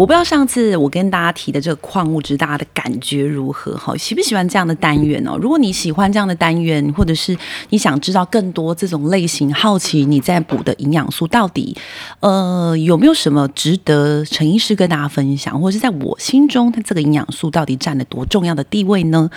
我不知道上次我跟大家提的这个矿物质，大家的感觉如何？哈，喜不喜欢这样的单元哦？如果你喜欢这样的单元，或者是你想知道更多这种类型，好奇你在补的营养素到底，呃，有没有什么值得陈医师跟大家分享，或者是在我心中，它这个营养素到底占了多重要的地位呢？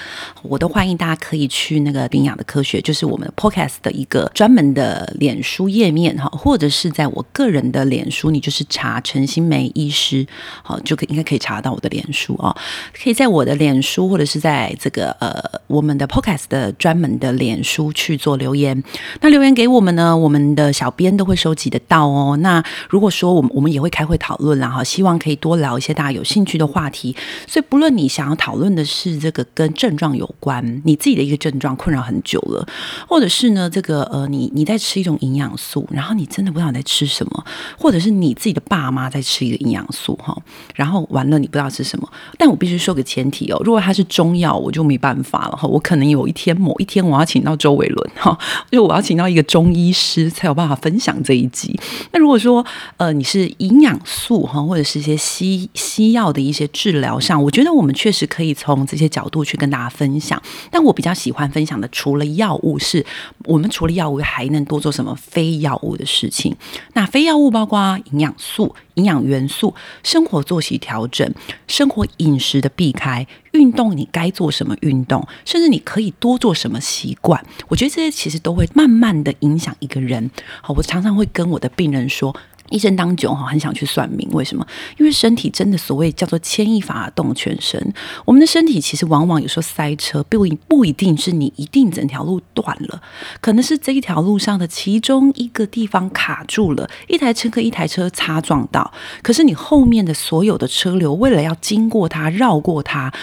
我都欢迎大家可以去那个营养的科学，就是我们 Podcast 的一个专门的脸书页面哈，或者是在我个人的脸书，你就是查陈新梅医师。好，就可应该可以查到我的脸书哦，可以在我的脸书或者是在这个呃我们的 Podcast 的专门的脸书去做留言。那留言给我们呢，我们的小编都会收集得到哦。那如果说我们我们也会开会讨论啦哈，希望可以多聊一些大家有兴趣的话题。所以不论你想要讨论的是这个跟症状有关，你自己的一个症状困扰很久了，或者是呢这个呃你你在吃一种营养素，然后你真的不知道你在吃什么，或者是你自己的爸妈在吃一个营养素哈。然后完了，你不知道是什么，但我必须说个前提哦，如果它是中药，我就没办法了哈。我可能有一天某一天，我要请到周伟伦哈，就我要请到一个中医师才有办法分享这一集。那如果说呃你是营养素哈，或者是一些西西药的一些治疗上，我觉得我们确实可以从这些角度去跟大家分享。但我比较喜欢分享的，除了药物是，是我们除了药物还能多做什么非药物的事情？那非药物包括营养素。营养元素、生活作息调整、生活饮食的避开、运动，你该做什么运动，甚至你可以多做什么习惯，我觉得这些其实都会慢慢的影响一个人。好，我常常会跟我的病人说。一生当中哈，很想去算命，为什么？因为身体真的所谓叫做牵一发而动全身。我们的身体其实往往有时候塞车，不不一定是你一定整条路断了，可能是这一条路上的其中一个地方卡住了，一台车跟一台车擦撞到，可是你后面的所有的车流为了要经过它，绕过它。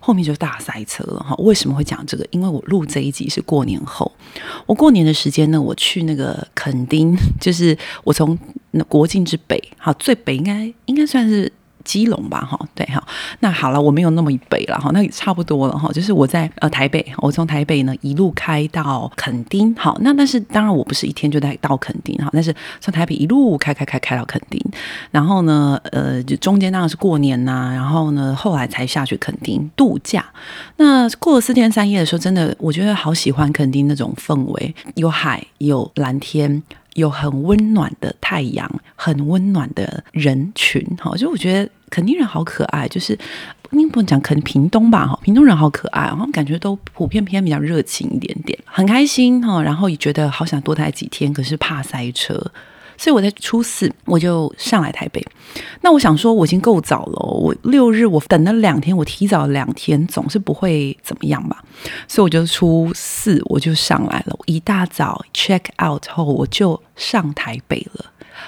后面就大塞车了哈，为什么会讲这个？因为我录这一集是过年后，我过年的时间呢，我去那个垦丁，就是我从那国境之北，好，最北应该应该算是。基隆吧，哈，对哈，那好了，我没有那么北了哈，那也差不多了哈，就是我在呃台北，我从台北呢一路开到垦丁，好，那但是当然我不是一天就在到垦丁哈，但是从台北一路开开开开到垦丁，然后呢，呃，就中间当然是过年呐、然后呢，后来才下去垦丁度假。那过了四天三夜的时候，真的我觉得好喜欢垦丁那种氛围，有海，有蓝天。有很温暖的太阳，很温暖的人群，哈，就我觉得肯定人好可爱，就是你不能讲可能屏东吧，哈，屏东人好可爱，然后感觉都普遍偏比较热情一点点，很开心哈，然后也觉得好想多待几天，可是怕塞车。所以我在初四我就上来台北，那我想说我已经够早了，我六日我等了两天，我提早两天总是不会怎么样吧，所以我就初四我就上来了，一大早 check out 后我就上台北了。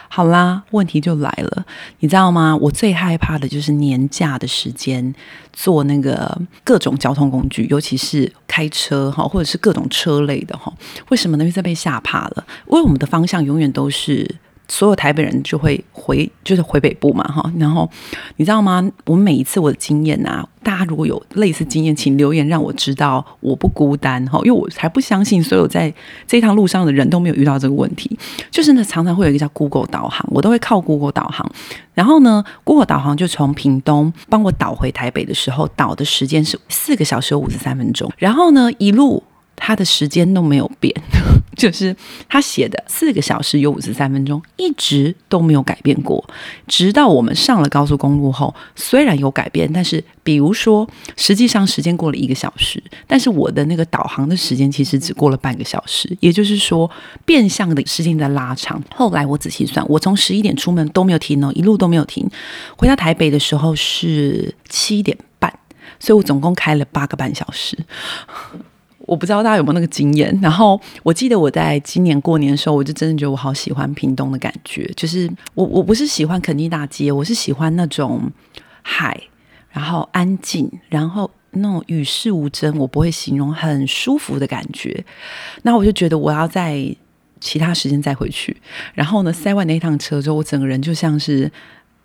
好啦，问题就来了，你知道吗？我最害怕的就是年假的时间坐那个各种交通工具，尤其是开车哈，或者是各种车类的哈。为什么呢？因为在被吓怕了，因为我们的方向永远都是。所有台北人就会回，就是回北部嘛，哈。然后你知道吗？我每一次我的经验啊，大家如果有类似经验，请留言让我知道，我不孤单哈。因为我才不相信所有在这趟路上的人都没有遇到这个问题。就是呢，常常会有一个叫 Google 导航，我都会靠 Google 导航。然后呢，Google 导航就从屏东帮我导回台北的时候，导的时间是四个小时五十三分钟。然后呢，一路。他的时间都没有变，就是他写的四个小时有五十三分钟，一直都没有改变过。直到我们上了高速公路后，虽然有改变，但是比如说，实际上时间过了一个小时，但是我的那个导航的时间其实只过了半个小时，也就是说，变相的时间在拉长。后来我仔细算，我从十一点出门都没有停哦，一路都没有停，回到台北的时候是七点半，所以我总共开了八个半小时。我不知道大家有没有那个经验。然后我记得我在今年过年的时候，我就真的觉得我好喜欢屏东的感觉。就是我我不是喜欢垦丁大街，我是喜欢那种海，然后安静，然后那种与世无争，我不会形容很舒服的感觉。那我就觉得我要在其他时间再回去。然后呢，塞完那趟车之后，我整个人就像是。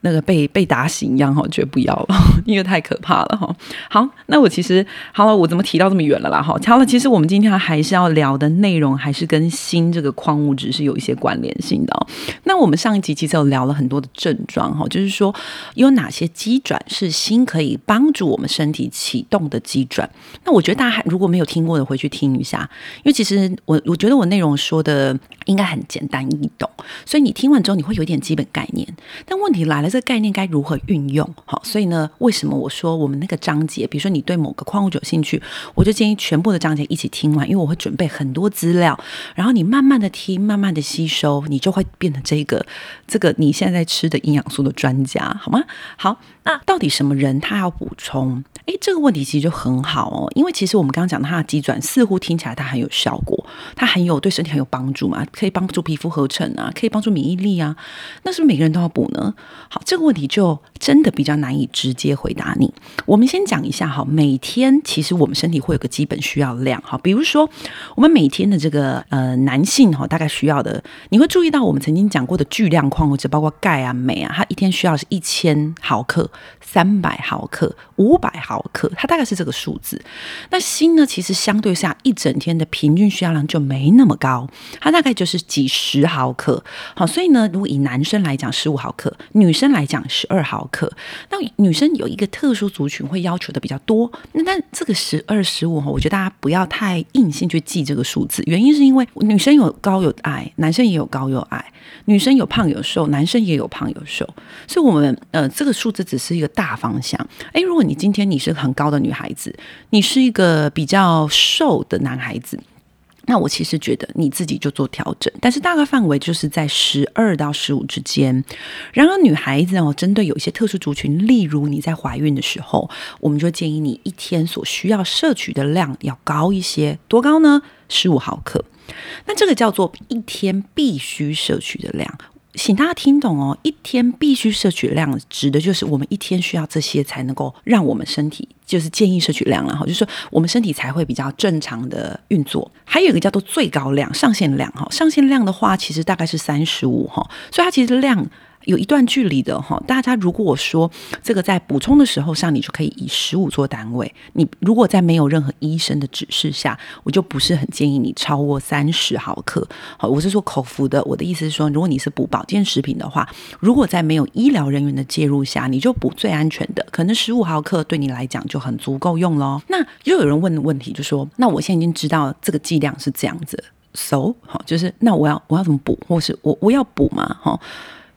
那个被被打醒一样哈，我觉得不要了，因为太可怕了哈。好，那我其实好了，我怎么提到这么远了啦？哈，好了，其实我们今天还是要聊的内容，还是跟锌这个矿物质是有一些关联性的。那我们上一集其实有聊了很多的症状哈，就是说有哪些机转是锌可以帮助我们身体启动的机转。那我觉得大家还如果没有听过的，回去听一下，因为其实我我觉得我内容说的应该很简单易懂，所以你听完之后你会有点基本概念。但问题来了。这概念该如何运用？好，所以呢，为什么我说我们那个章节，比如说你对某个矿物质有兴趣，我就建议全部的章节一起听完，因为我会准备很多资料，然后你慢慢的听，慢慢的吸收，你就会变成这个这个你现在在吃的营养素的专家，好吗？好，那到底什么人他要补充？诶，这个问题其实就很好哦，因为其实我们刚刚讲的它的机转，似乎听起来它很有效果，它很有对身体很有帮助嘛，可以帮助皮肤合成啊，可以帮助免疫力啊，那是不是每个人都要补呢？好，这个问题就真的比较难以直接回答你。我们先讲一下哈，每天其实我们身体会有个基本需要量哈，比如说我们每天的这个呃男性哈，大概需要的，你会注意到我们曾经讲过的巨量矿物质，包括钙啊、镁啊，它一天需要是一千毫克、三百毫克、五百毫克。它大概是这个数字。那锌呢？其实相对下，一整天的平均需要量就没那么高，它大概就是几十毫克。好，所以呢，如果以男生来讲十五毫克，女生来讲十二毫克。那女生有一个特殊族群会要求的比较多。那但这个十二、十五哈，我觉得大家不要太硬性去记这个数字。原因是因为女生有高有矮，男生也有高有矮；女生有胖有瘦，男生也有胖有瘦。所以，我们呃，这个数字只是一个大方向。诶，如果你今天你是很高的女孩子，你是一个比较瘦的男孩子，那我其实觉得你自己就做调整，但是大概范围就是在十二到十五之间。然而，女孩子哦，针对有一些特殊族群，例如你在怀孕的时候，我们就建议你一天所需要摄取的量要高一些，多高呢？十五毫克。那这个叫做一天必须摄取的量。请大家听懂哦，一天必须摄取量，指的就是我们一天需要这些才能够让我们身体，就是建议摄取量了哈，就是说我们身体才会比较正常的运作。还有一个叫做最高量、上限量哈，上限量的话其实大概是三十五哈，所以它其实量。有一段距离的哈，大家如果说这个在补充的时候上，你就可以以十五做单位。你如果在没有任何医生的指示下，我就不是很建议你超过三十毫克。好，我是说口服的。我的意思是说，如果你是补保健食品的话，如果在没有医疗人员的介入下，你就补最安全的，可能十五毫克对你来讲就很足够用咯。那又有人问的问题就说，那我现在已经知道这个剂量是这样子，so 好，就是那我要我要怎么补，或是我我要补吗？哈。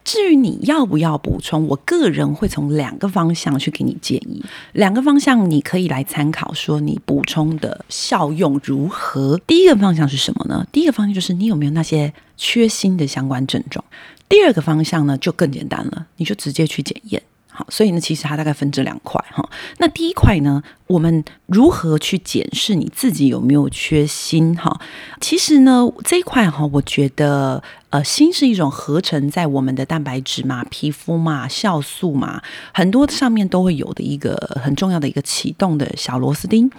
至于你要不要补充，我个人会从两个方向去给你建议。两个方向你可以来参考，说你补充的效用如何。第一个方向是什么呢？第一个方向就是你有没有那些缺锌的相关症状。第二个方向呢，就更简单了，你就直接去检验。好，所以呢，其实它大概分这两块哈。那第一块呢，我们如何去检视你自己有没有缺锌哈？其实呢，这一块哈，我觉得呃，锌是一种合成在我们的蛋白质嘛、皮肤嘛、酵素嘛，很多上面都会有的一个很重要的一个启动的小螺丝钉。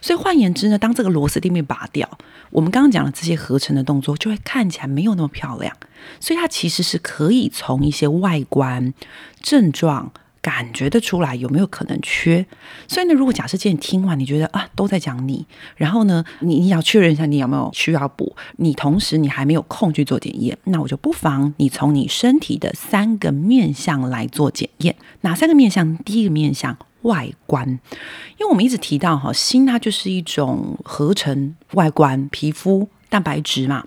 所以换言之呢，当这个螺丝钉被拔掉，我们刚刚讲的这些合成的动作就会看起来没有那么漂亮。所以它其实是可以从一些外观症状。感觉得出来有没有可能缺？所以呢，如果假设今天听完，你觉得啊都在讲你，然后呢，你你要确认一下你有没有需要补，你同时你还没有空去做检验，那我就不妨你从你身体的三个面向来做检验。哪三个面向？第一个面向外观，因为我们一直提到哈，锌它就是一种合成外观，皮肤蛋白质嘛。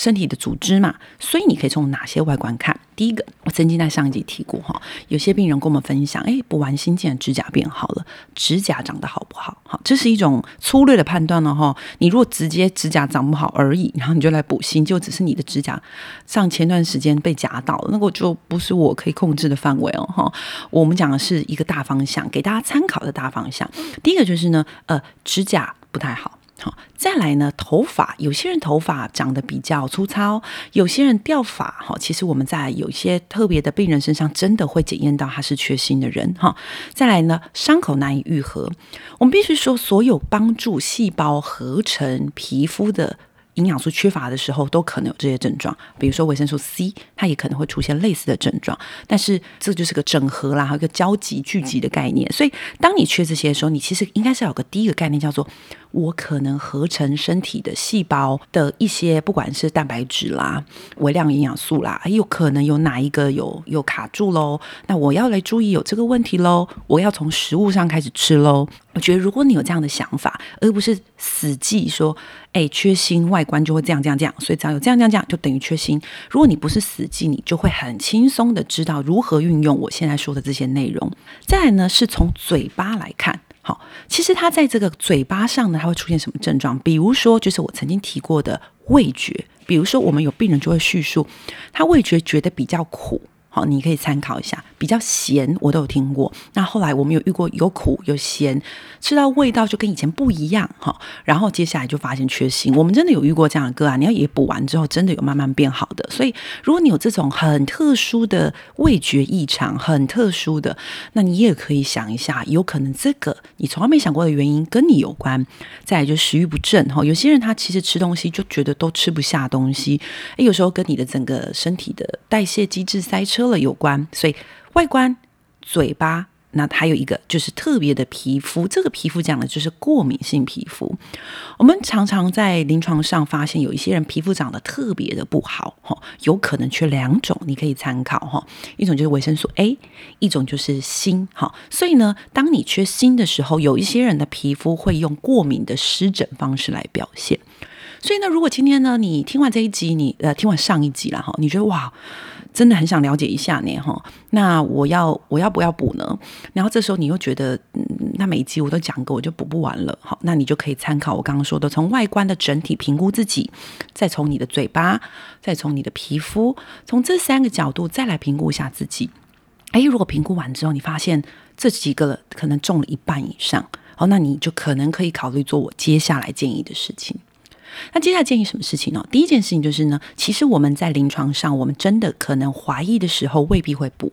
身体的组织嘛，所以你可以从哪些外观看？第一个，我曾经在上一集提过哈，有些病人跟我们分享，哎，补完锌竟然指甲变好了，指甲长得好不好？好，这是一种粗略的判断了哈。你如果直接指甲长不好而已，然后你就来补锌，就只是你的指甲上前段时间被夹到了，那个就不是我可以控制的范围哦哈。我们讲的是一个大方向，给大家参考的大方向。第一个就是呢，呃，指甲不太好。好，再来呢，头发，有些人头发长得比较粗糙，有些人掉发，哈，其实我们在有些特别的病人身上，真的会检验到他是缺锌的人，哈。再来呢，伤口难以愈合，我们必须说，所有帮助细胞合成皮肤的。营养素缺乏的时候，都可能有这些症状，比如说维生素 C，它也可能会出现类似的症状。但是这就是个整合啦，还有一个交集聚集的概念。所以，当你缺这些的时候，你其实应该是有个第一个概念，叫做我可能合成身体的细胞的一些，不管是蛋白质啦、微量营养素啦，有可能有哪一个有有卡住喽？那我要来注意有这个问题喽，我要从食物上开始吃喽。我觉得，如果你有这样的想法，而不是死记说，哎，缺锌外外观就会这样这样这样，所以只要有这样这样这样，就等于缺锌。如果你不是死记，你就会很轻松的知道如何运用我现在说的这些内容。再来呢，是从嘴巴来看，好，其实它在这个嘴巴上呢，它会出现什么症状？比如说，就是我曾经提过的味觉，比如说我们有病人就会叙述，他味觉觉得比较苦。好，你可以参考一下，比较咸我都有听过。那后来我们有遇过有苦有咸，吃到味道就跟以前不一样哈。然后接下来就发现缺锌，我们真的有遇过这样的个案，你要也补完之后，真的有慢慢变好的。所以如果你有这种很特殊的味觉异常，很特殊的，那你也可以想一下，有可能这个你从来没想过的原因跟你有关。再来就食欲不振哈，有些人他其实吃东西就觉得都吃不下东西，诶，有时候跟你的整个身体的代谢机制塞车。了有关，所以外观、嘴巴，那还有一个就是特别的皮肤。这个皮肤讲的就是过敏性皮肤。我们常常在临床上发现，有一些人皮肤长得特别的不好，哈，有可能缺两种，你可以参考哈。一种就是维生素 A，一种就是锌，哈。所以呢，当你缺锌的时候，有一些人的皮肤会用过敏的湿疹方式来表现。所以呢，如果今天呢，你听完这一集，你呃听完上一集了哈，你觉得哇。真的很想了解一下呢，哈。那我要我要不要补呢？然后这时候你又觉得，嗯，那每一集我都讲过，我就补不完了。好，那你就可以参考我刚刚说的，从外观的整体评估自己，再从你的嘴巴，再从你的皮肤，从这三个角度再来评估一下自己。哎，如果评估完之后，你发现这几个可能中了一半以上，好，那你就可能可以考虑做我接下来建议的事情。那接下来建议什么事情呢？第一件事情就是呢，其实我们在临床上，我们真的可能怀疑的时候，未必会补。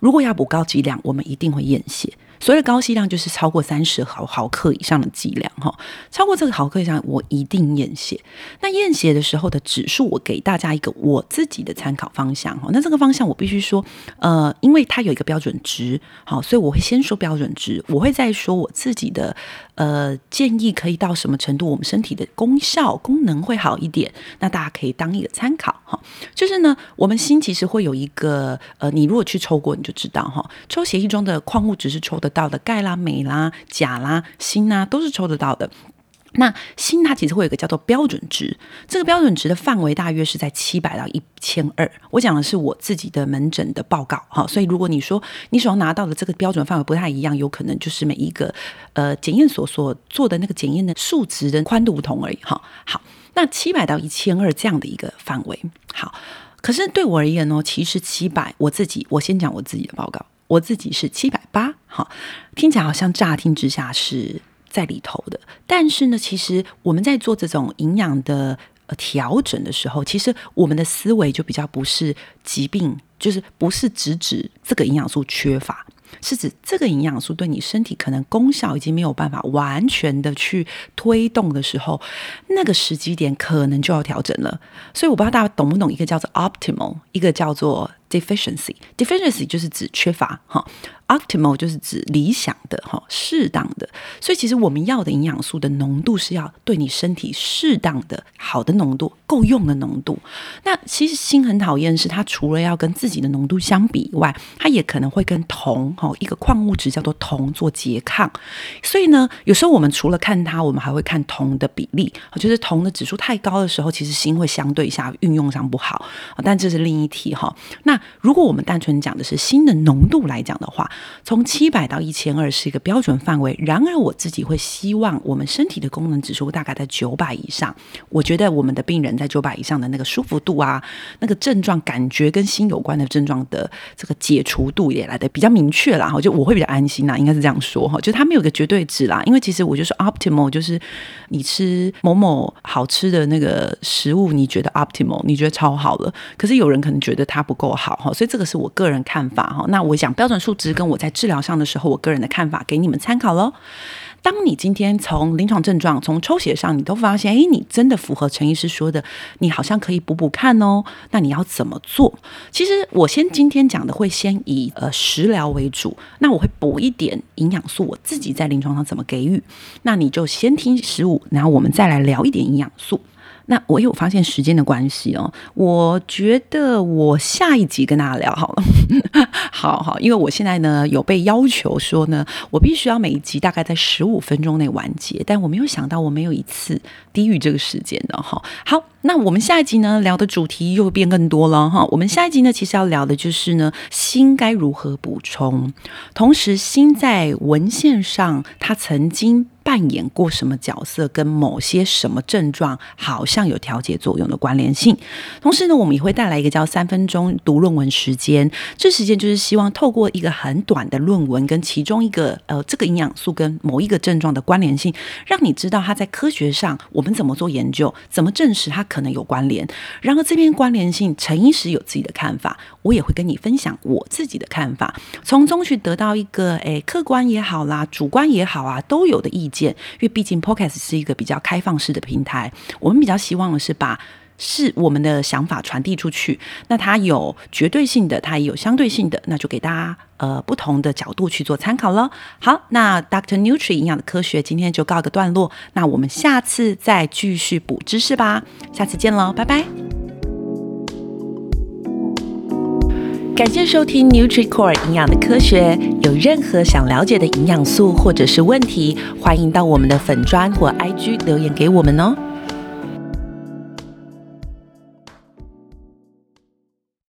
如果要补高剂量，我们一定会验血。所谓的高剂量就是超过三十毫毫克以上的剂量，哈，超过这个毫克以上，我一定验血。那验血的时候的指数，我给大家一个我自己的参考方向，哈。那这个方向我必须说，呃，因为它有一个标准值，好，所以我会先说标准值，我会再说我自己的，呃，建议可以到什么程度，我们身体的功效功能会好一点。那大家可以当一个参考，哈。就是呢，我们心其实会有一个，呃，你如果去抽过，你就知道，哈，抽血液中的矿物质是抽得。到的钙啦、镁啦、钾啦、锌啦，都是抽得到的。那锌它其实会有一个叫做标准值，这个标准值的范围大约是在七百到一千二。我讲的是我自己的门诊的报告，哈，所以如果你说你手上拿到的这个标准范围不太一样，有可能就是每一个呃检验所所做的那个检验的数值的宽度不同而已，哈。好，那七百到一千二这样的一个范围，好，可是对我而言呢，其实七百，我自己我先讲我自己的报告。我自己是七百八，好，听起来好像乍听之下是在里头的，但是呢，其实我们在做这种营养的呃调整的时候，其实我们的思维就比较不是疾病，就是不是只指这个营养素缺乏。是指这个营养素对你身体可能功效已经没有办法完全的去推动的时候，那个时机点可能就要调整了。所以我不知道大家懂不懂一个叫做 optimal，一个叫做 deficiency。deficiency 就是指缺乏哈。Optimal 就是指理想的哈，适当的。所以其实我们要的营养素的浓度是要对你身体适当的、好的浓度、够用的浓度。那其实锌很讨厌是它除了要跟自己的浓度相比以外，它也可能会跟铜哈一个矿物质叫做铜做拮抗。所以呢，有时候我们除了看它，我们还会看铜的比例。就是铜的指数太高的时候，其实锌会相对下运用上不好。但这是另一题哈。那如果我们单纯讲的是锌的浓度来讲的话，从七百到一千二是一个标准范围。然而我自己会希望我们身体的功能指数大概在九百以上。我觉得我们的病人在九百以上的那个舒服度啊，那个症状感觉跟锌有关的症状的这个解除度也来得比较明确啦。哈，就我会比较安心啦，应该是这样说哈。就它没有个绝对值啦，因为其实我就说 optimal 就是你吃某某好吃的那个食物，你觉得 optimal，你觉得超好了，可是有人可能觉得它不够好哈，所以这个是我个人看法哈。那我讲标准数值跟我在治疗上的时候，我个人的看法给你们参考喽。当你今天从临床症状、从抽血上，你都发现，哎，你真的符合陈医师说的，你好像可以补补看哦。那你要怎么做？其实我先今天讲的会先以呃食疗为主，那我会补一点营养素，我自己在临床上怎么给予。那你就先听食物，然后我们再来聊一点营养素。那我有发现时间的关系哦，我觉得我下一集跟大家聊好了，好好，因为我现在呢有被要求说呢，我必须要每一集大概在十五分钟内完结，但我没有想到我没有一次低于这个时间的哈。好，那我们下一集呢聊的主题又变更多了哈。我们下一集呢其实要聊的就是呢，锌该如何补充，同时锌在文献上它曾经。扮演过什么角色，跟某些什么症状好像有调节作用的关联性。同时呢，我们也会带来一个叫三分钟读论文时间。这时间就是希望透过一个很短的论文，跟其中一个呃这个营养素跟某一个症状的关联性，让你知道它在科学上我们怎么做研究，怎么证实它可能有关联。然后这边关联性，陈医师有自己的看法，我也会跟你分享我自己的看法，从中去得到一个诶客观也好啦，主观也好啊，都有的意见。因为毕竟 Podcast 是一个比较开放式的平台，我们比较希望的是把是我们的想法传递出去。那它有绝对性的，它也有相对性的，那就给大家呃不同的角度去做参考了。好，那 Dr. Nutri 营养的科学今天就告一个段落，那我们下次再继续补知识吧，下次见喽，拜拜。感谢收听 NutriCore 营养的科学。有任何想了解的营养素或者是问题，欢迎到我们的粉砖或 IG 留言给我们哦。